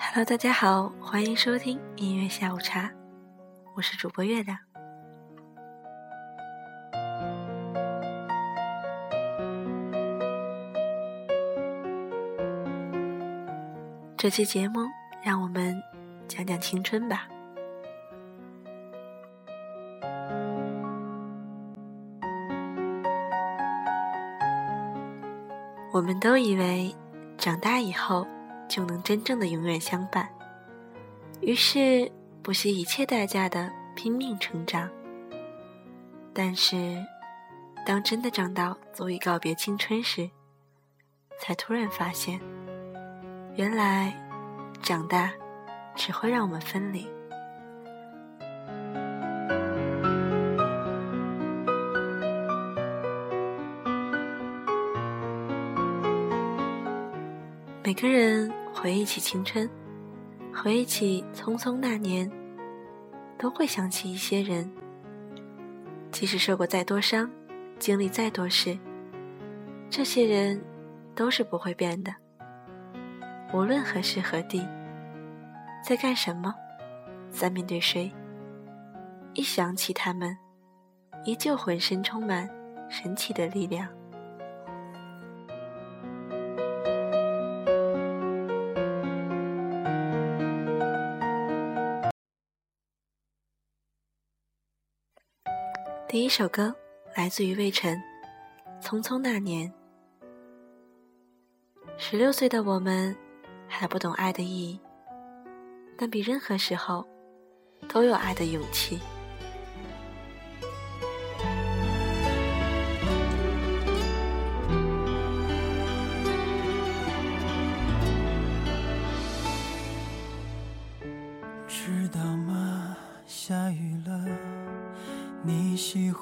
Hello，大家好，欢迎收听音乐下午茶，我是主播月亮。这期节目，让我们讲讲青春吧。我们都以为长大以后就能真正的永远相伴，于是不惜一切代价的拼命成长。但是，当真的长到足以告别青春时，才突然发现。原来，长大只会让我们分离。个人回忆起青春，回忆起匆匆那年，都会想起一些人。即使受过再多伤，经历再多事，这些人都是不会变的。无论何时何地，在干什么，在面对谁，一想起他们，依旧浑身充满神奇的力量。第一首歌来自于魏晨，《匆匆那年》。十六岁的我们。还不懂爱的意义，但比任何时候都有爱的勇气。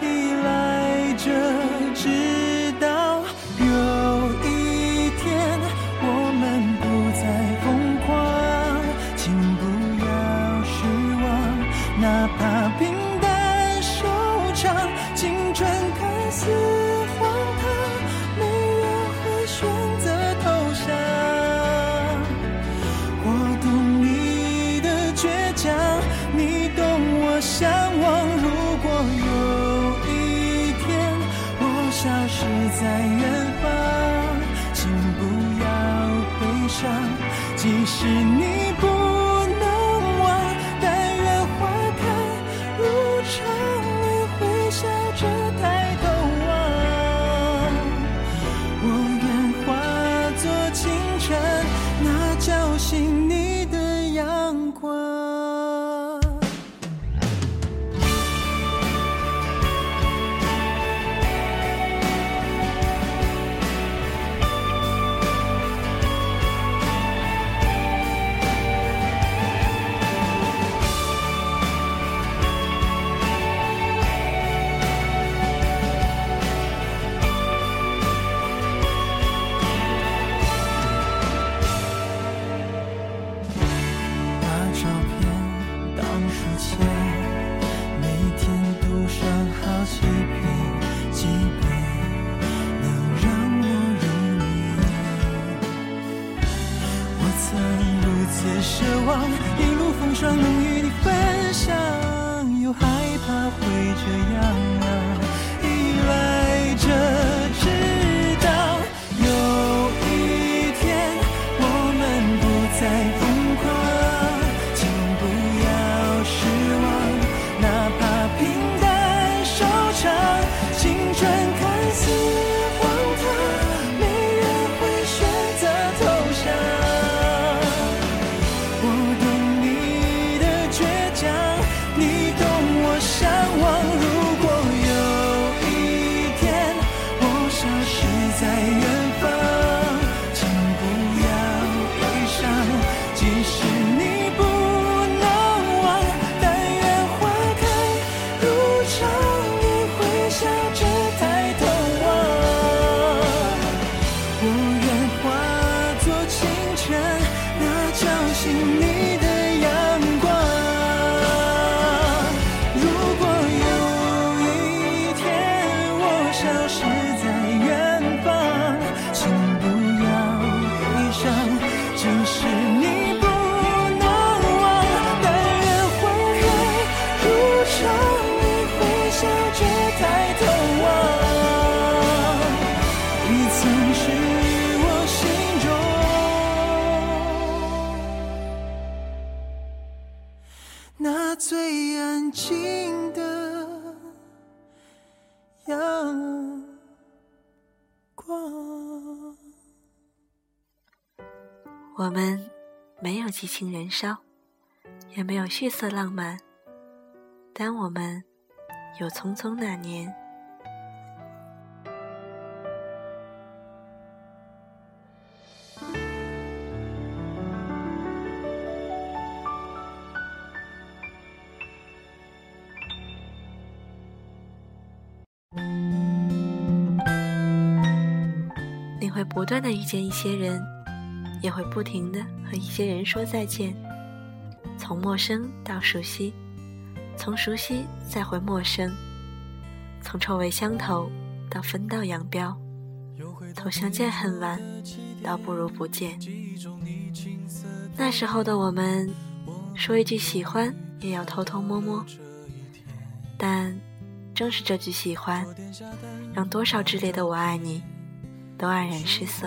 依赖着，有激情燃烧，也没有血色浪漫，但我们有匆匆那年。你会不断的遇见一些人，也会不停的和一些人说再见，从陌生到熟悉，从熟悉再回陌生，从臭味相投到分道扬镳，从相见恨晚到不如不见。那时候的我们，说一句喜欢也要偷偷摸摸，但正是这句喜欢，让多少炽烈的我爱你。都黯然失色。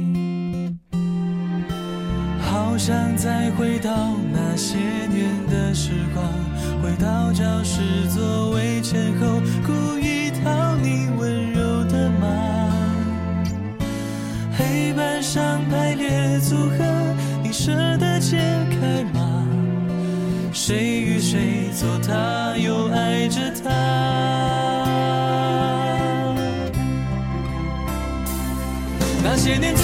好想再回到那些年的时光，回到教室座位前后，故意讨你温柔的骂。黑板上排列组合，你舍得解开吗？谁与谁做他，又爱着他。那些年错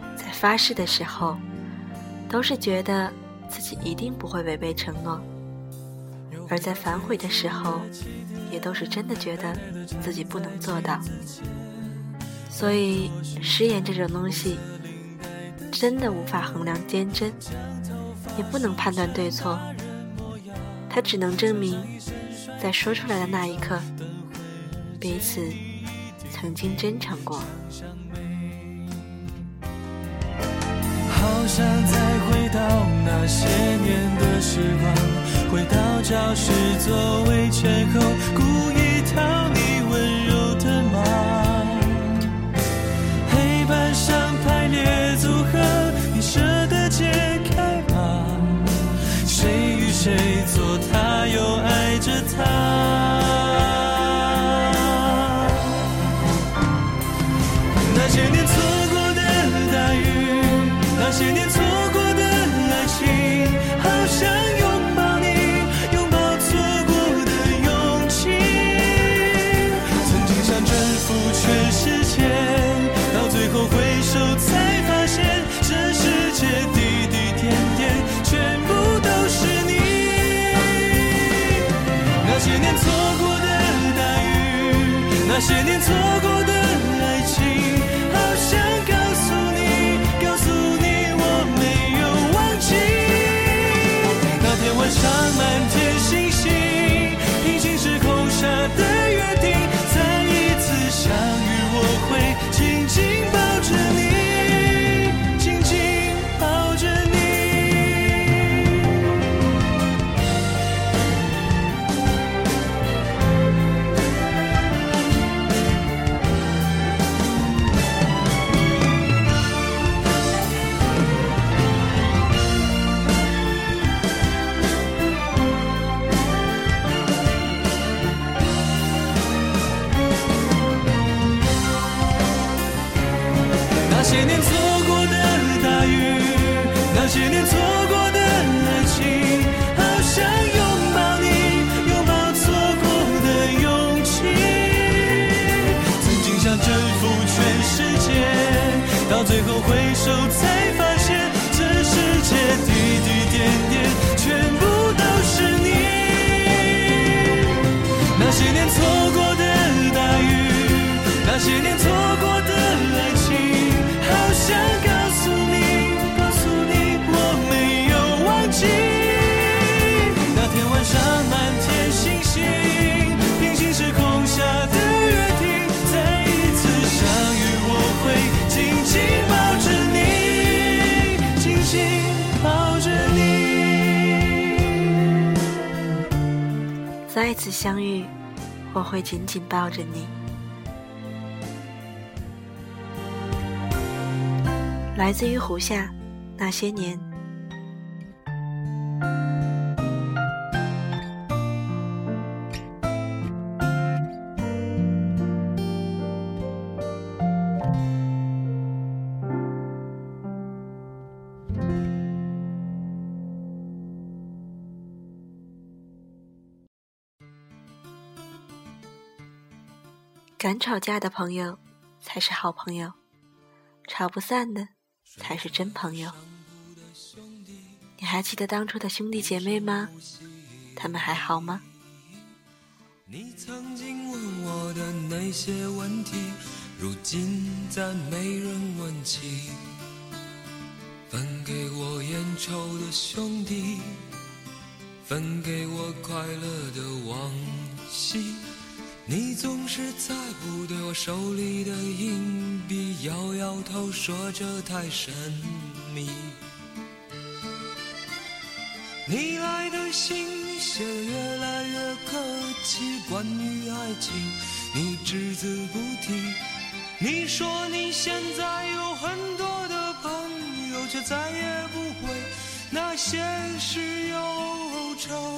发誓的时候。都是觉得自己一定不会违背承诺，而在反悔的时候，也都是真的觉得自己不能做到。所以誓言这种东西，真的无法衡量坚贞，也不能判断对错，它只能证明，在说出来的那一刻，彼此曾经真诚过。想再回到那些年的时光，回到教室座位前后，故意讨你温柔的骂。黑板上排列组合，你舍得解开吗？谁与谁坐他，又爱着他？那些年错过的爱情，再次相遇，我会紧紧抱着你。来自于胡夏，那些年。敢吵架的朋友才是好朋友，吵不散的才是真朋友。你还记得当初的兄弟姐妹吗？他们还好吗？你曾经问我的那些问题，如今再没人问起。分给我烟抽的兄弟，分给我快乐的往昔。你总是在不对我手里的硬币，摇摇头说这太神秘。你来的信写得越来越客气，关于爱情你只字不提。你说你现在有很多的朋友，却再也不会那些事忧愁。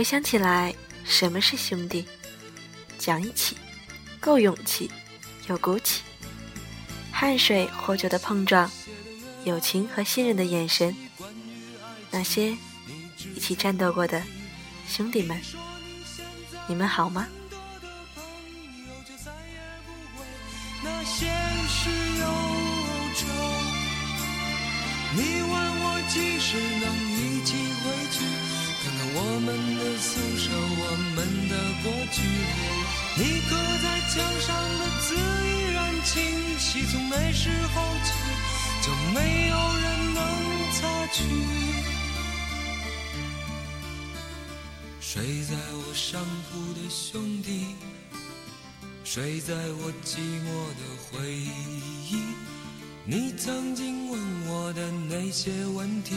回想起来，什么是兄弟？讲义气，够勇气，有骨气，汗水或酒的碰撞，友情和信任的眼神，那些一起战斗过的兄弟们，你们好吗？你问我几时能？我们的宿舍，我们的过去。你刻在墙上的字依然清晰，从那时候起就没有人能擦去。睡在我上铺的兄弟，睡在我寂寞的回忆。你曾经问我的那些问题。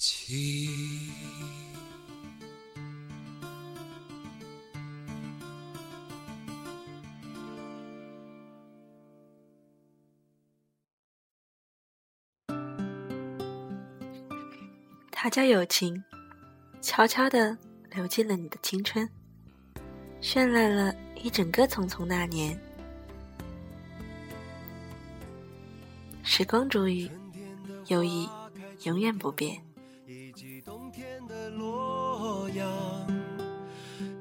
起。它叫友情，悄悄地流进了你的青春，绚烂了一整个匆匆那年。时光煮雨，友谊永远不变。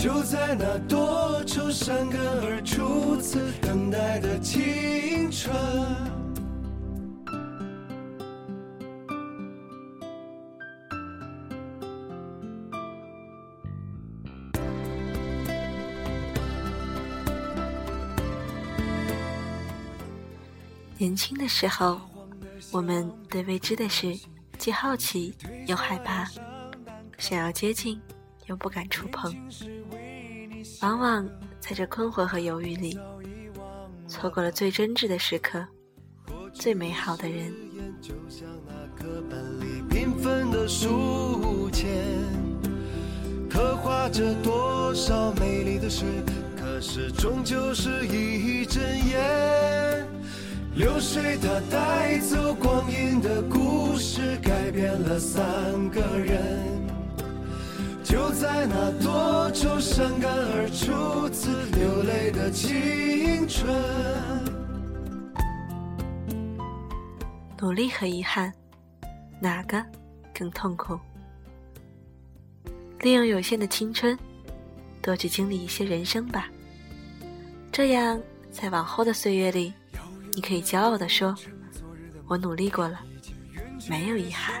就在那多愁善感而初次等待的青春。年轻的时候，我们对未知的事既好奇又害怕，想要接近。又不敢触碰，往往在这困惑和犹豫里，错过了最真挚的时刻，最美好的人。刻画着多少美丽的事，可是终究是一阵烟。流水它带走光阴的故事，改变了三个人。就在那多愁善感而初次流泪的青春。努力和遗憾，哪个更痛苦？利用有限的青春，多去经历一些人生吧。这样，在往后的岁月里，你可以骄傲地说：“我努力过了，没有遗憾。”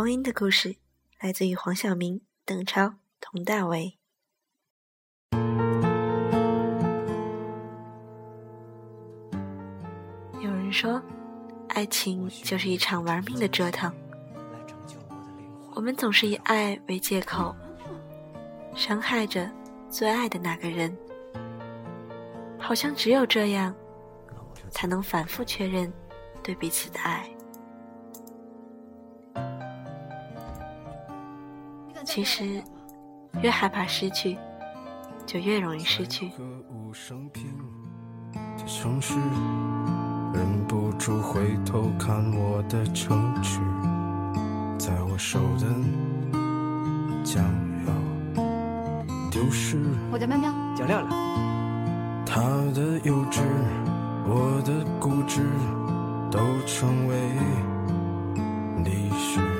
光阴的故事来自于黄晓明、邓超、佟大为。有人说，爱情就是一场玩命的折腾。我们总是以爱为借口，伤害着最爱的那个人，好像只有这样，才能反复确认对彼此的爱。其实，越害怕失去，就越容易失去。城市，忍不住回头看我的城池，在我手的将要丢失。我叫喵喵，叫亮亮。他的幼稚，我的固执，都成为历史。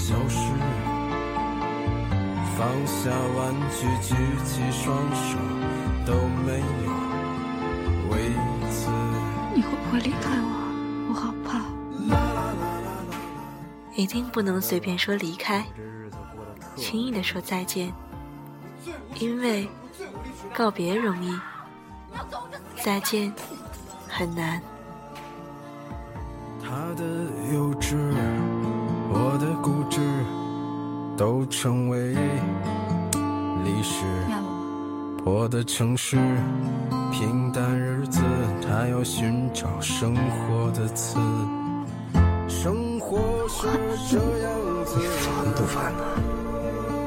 消失。放下玩具，举起双手，都没有为此。你会不会离开我？我好怕。一定不能随便说离开，轻易的说再见，因为告别容易，再见很难。都成为历史。我的城市，平淡日子，他要寻找生活的刺。生活是这样子，你烦不烦呢？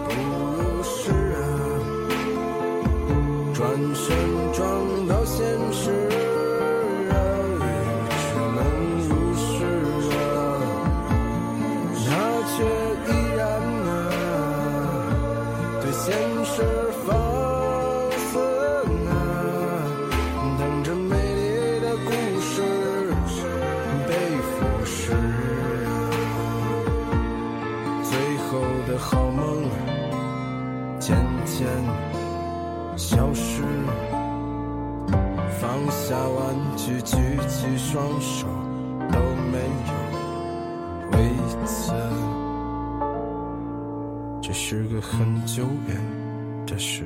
不是啊，转身撞消失。放下玩具，举起双手，都没有为此。这是个很久远的事，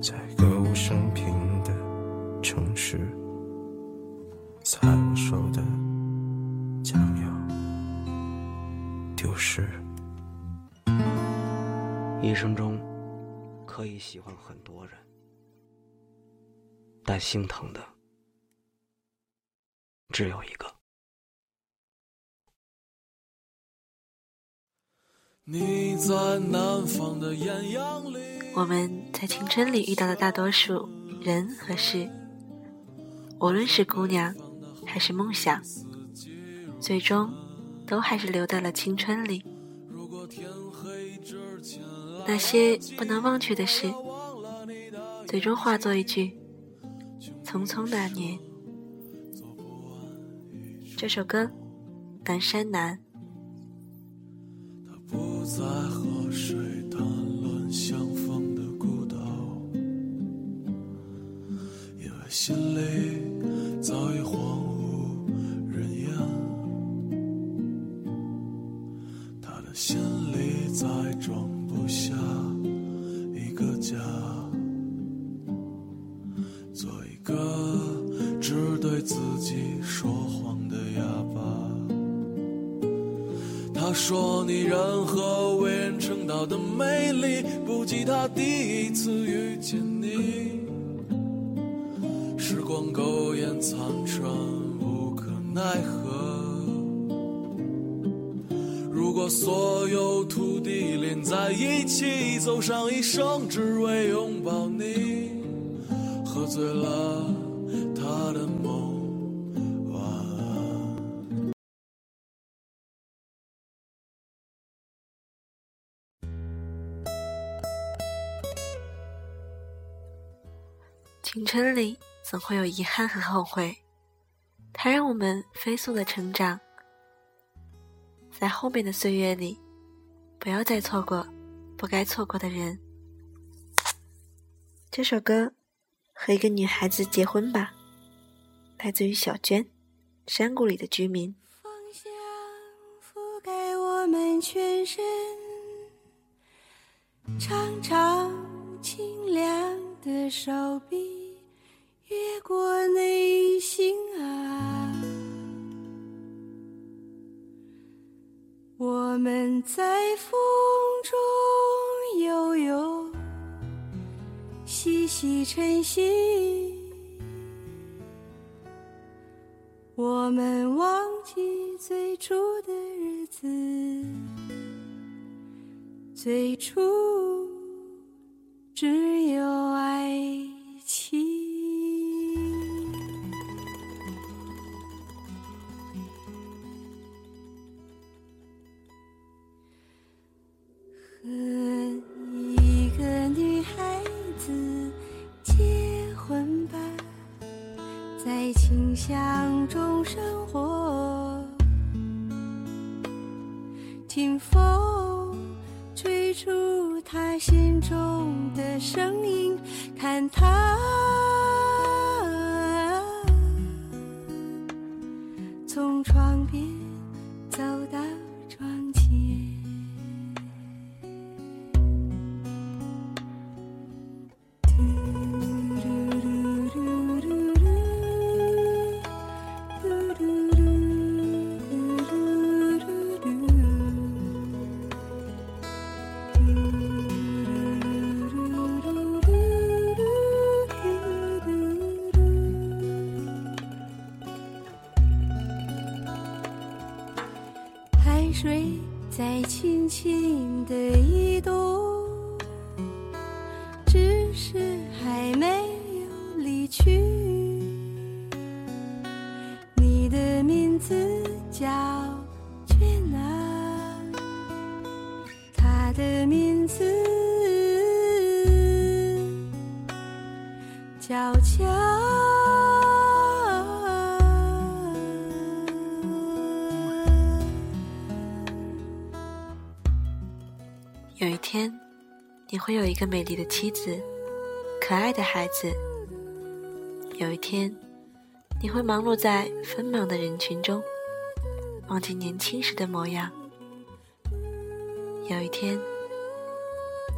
在歌舞升平的城市，在我手的将要丢失。一生中可以喜欢很多人，但心疼的只有一个。你在南方的艳阳里。我们在青春里遇到的大多数人和事，无论是姑娘还是梦想，最终都还是留在了青春里。那些不能忘却的事，最终化作一句“匆匆那年”。这首歌《南山南》。他不再和谁谈论相逢的孤岛，因为心里早已的美丽，不及他第一次遇见你。时光苟延残喘，无可奈何。如果所有土地连在一起，走上一生，只春里总会有遗憾和后悔，它让我们飞速的成长。在后面的岁月里，不要再错过不该错过的人。这首歌《和一个女孩子结婚吧》，来自于小娟，山谷里的居民。芳香覆盖我们全身，长长清凉的手臂过内心啊，我们在风中悠悠，细细晨曦。我们忘记最初的日子，最初只有爱情。会有一个美丽的妻子，可爱的孩子。有一天，你会忙碌在纷忙的人群中，忘记年轻时的模样。有一天，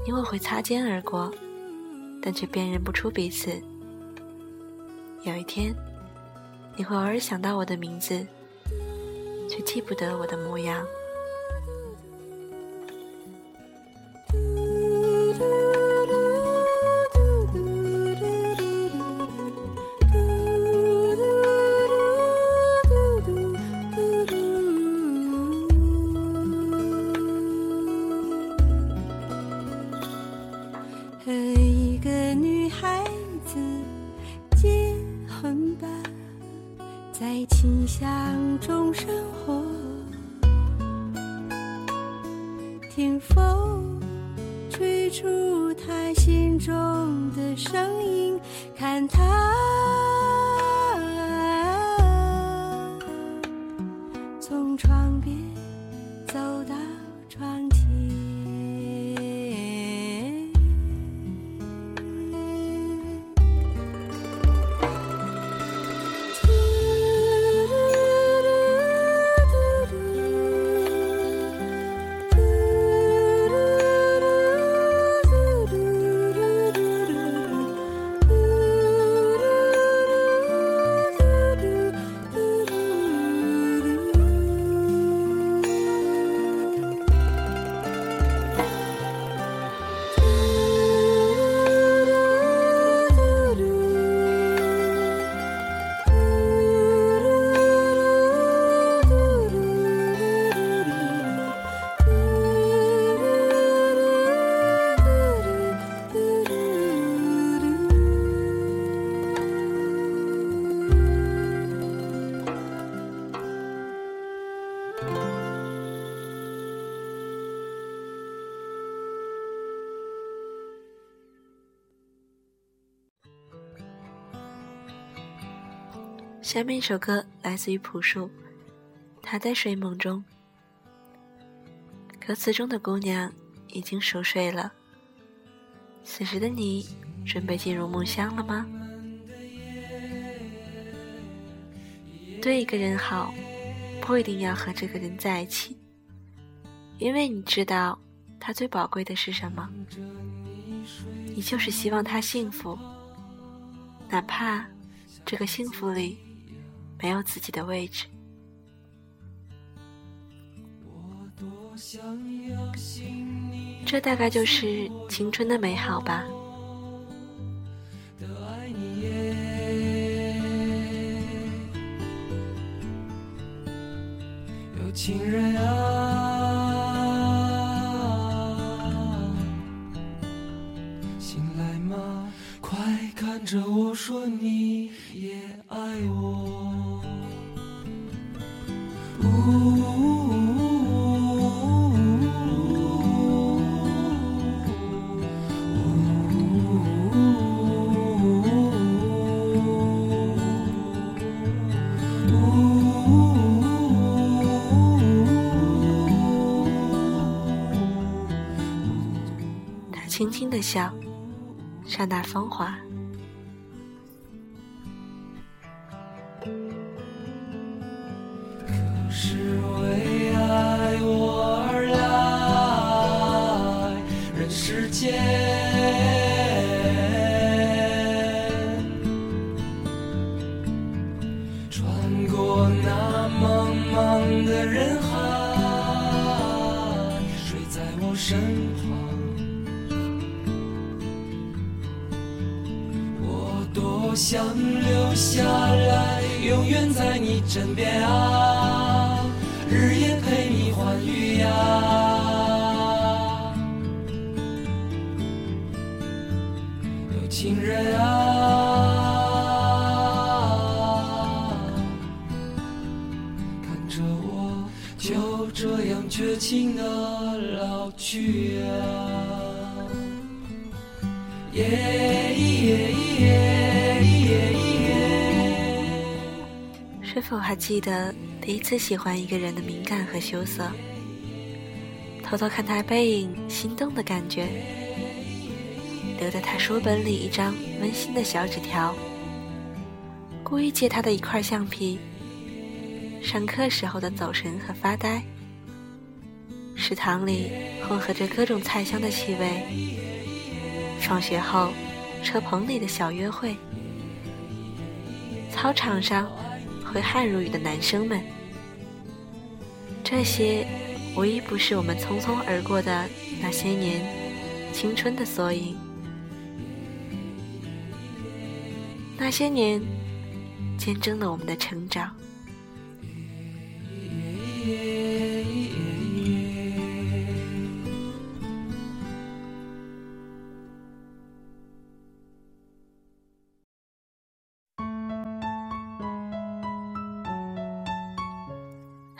你我会擦肩而过，但却辨认不出彼此。有一天，你会偶尔想到我的名字，却记不得我的模样。下面一首歌来自于朴树，《他在睡梦中》。歌词中的姑娘已经熟睡了，此时的你准备进入梦乡了吗？对一个人好，不一定要和这个人在一起，因为你知道他最宝贵的是什么，你就是希望他幸福，哪怕这个幸福里。没有自己的位置。这大概就是青春的美好吧。有情人啊，轻轻的笑，刹那芳华。身边啊，日夜陪你欢愉呀。有情人啊，看着我就这样绝情的老去呀。耶耶否还记得第一次喜欢一个人的敏感和羞涩？偷偷看他背影，心动的感觉。留在他书本里一张温馨的小纸条。故意借他的一块橡皮。上课时候的走神和发呆。食堂里混合着各种菜香的气味。放学后，车棚里的小约会。操场上。挥汗如雨的男生们，这些无一不是我们匆匆而过的那些年青春的缩影。那些年，见证了我们的成长。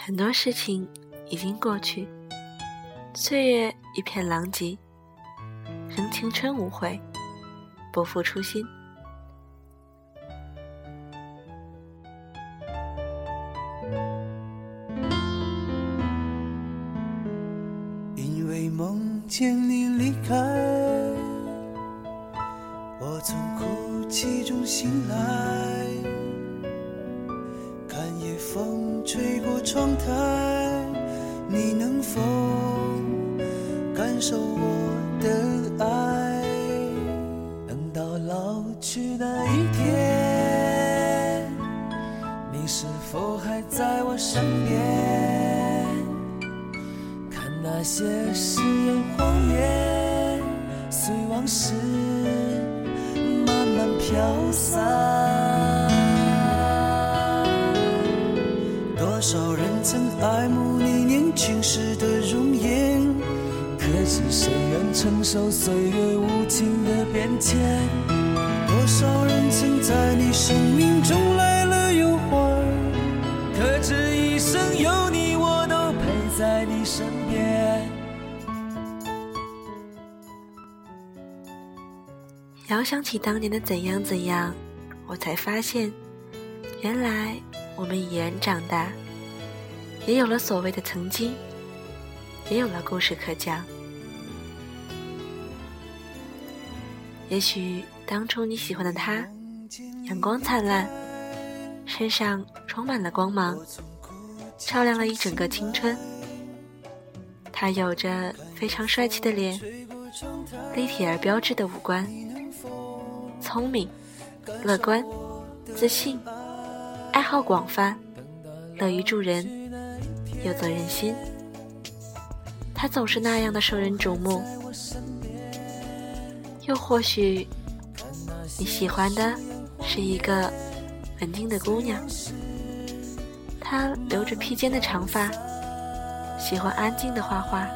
很多事情已经过去，岁月一片狼藉，仍青春无悔，不负初心。少人曾在你生命中来了又还，可知一生有你，我都陪在你身边。遥想起当年的怎样怎样，我才发现，原来我们已然长大，也有了所谓的曾经，也有了故事可讲。也许当初你喜欢的他，阳光灿烂，身上充满了光芒，照亮了一整个青春。他有着非常帅气的脸，立体而标致的五官。聪明、乐观、自信，爱好广泛，乐于助人，有责任心。他总是那样的受人瞩目。又或许，你喜欢的是一个文静的姑娘，她留着披肩的长发，喜欢安静的画画。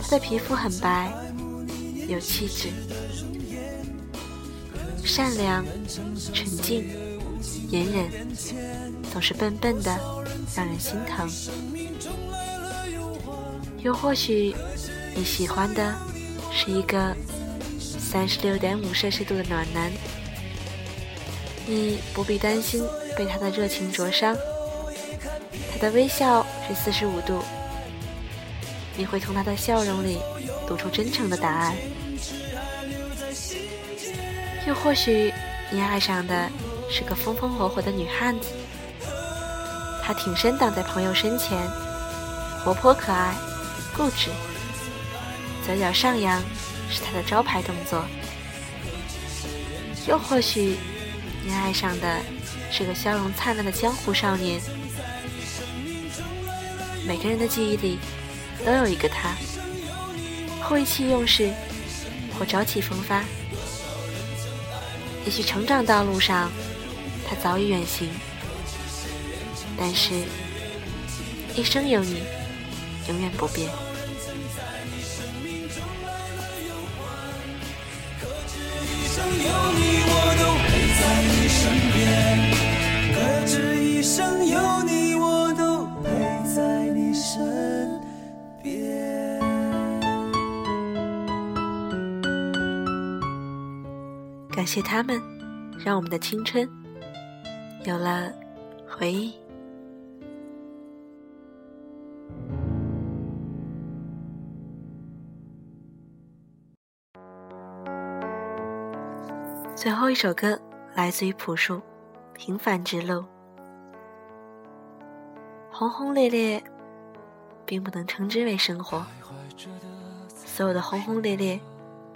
她的皮肤很白，有气质。善良、纯净、隐忍，总是笨笨的，让人心疼。又或许你喜欢的是一个三十六点五摄氏度的暖男，你不必担心被他的热情灼伤。他的微笑是四十五度，你会从他的笑容里读出真诚的答案。又或许你爱上的是个风风火火的女汉子，她挺身挡在朋友身前，活泼可爱，固执，嘴角上扬是他的招牌动作。又或许你爱上的是个笑容灿烂的江湖少年。每个人的记忆里都有一个他，或意气用事，或朝气风发。也许成长道路上他早已远行，但是一生有你，永远不变。可知一生有你，我都陪在你身边感谢他们，让我们的青春有了回忆。最后一首歌来自于朴树，《平凡之路》。轰轰烈烈，并不能称之为生活。所有的轰轰烈烈，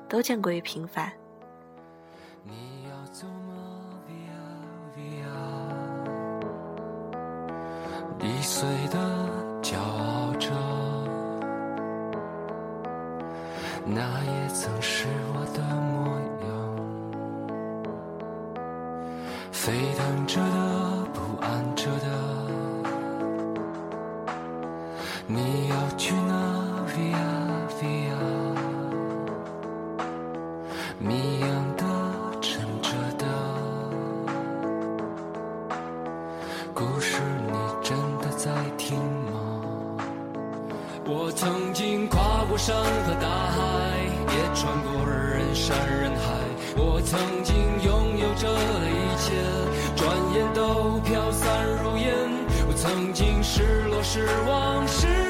都将归于平凡。易碎的骄傲着，那也曾是我的梦沸腾着的，失落失望失。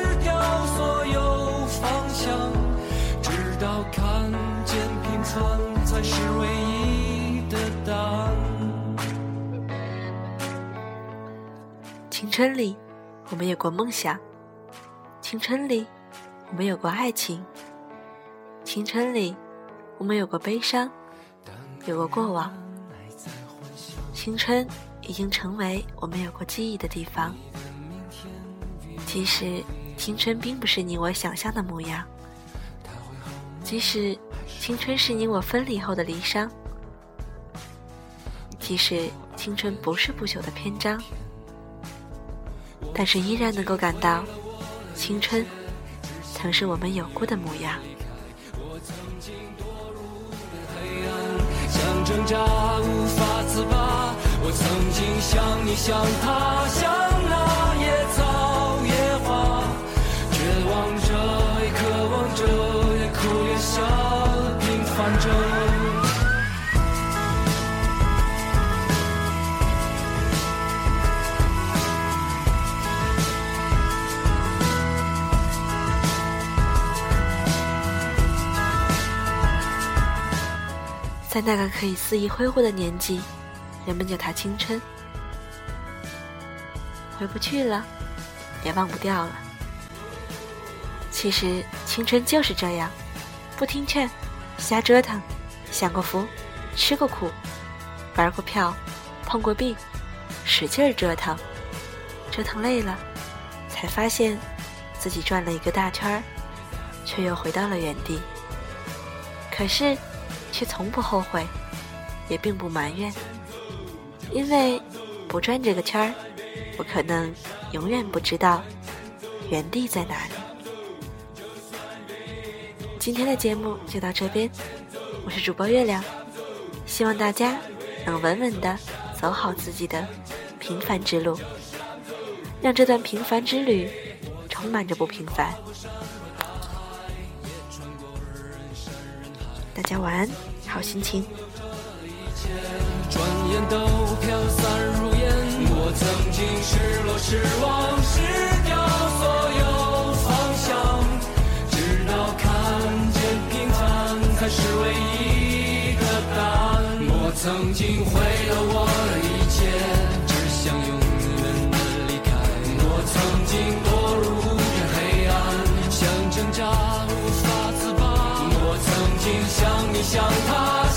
才是唯一的答案。青春里，我们有过梦想；青春里，我们有过爱情；青春里，我们有过悲伤，有过过往。青春已经成为我们有过记忆的地方，即使青春并不是你我想象的模样，即使。青春是你我分离后的离殇，即使青春不是不朽的篇章，但是依然能够感到，青春曾是我们有过的模样。想挣扎无法自拔，我曾经像你像他像那野草渴望着，也哭也笑。平凡着在那个可以肆意挥霍的年纪，人们叫它青春。回不去了，也忘不掉了。其实青春就是这样，不听劝。瞎折腾，享过福，吃过苦，玩过票，碰过壁，使劲儿折腾，折腾累了，才发现自己转了一个大圈儿，却又回到了原地。可是，却从不后悔，也并不埋怨，因为不转这个圈儿，我可能永远不知道原地在哪里。今天的节目就到这边，我是主播月亮，希望大家能稳稳的走好自己的平凡之路，让这段平凡之旅充满着不平凡。大家晚安，好心情。我曾经失落失望失掉所有方向。才是唯一的答案。我曾经毁了我的一切，只想永远的离开。我曾经堕入无边黑暗，想挣扎，无法自拔。我曾经想你，想他。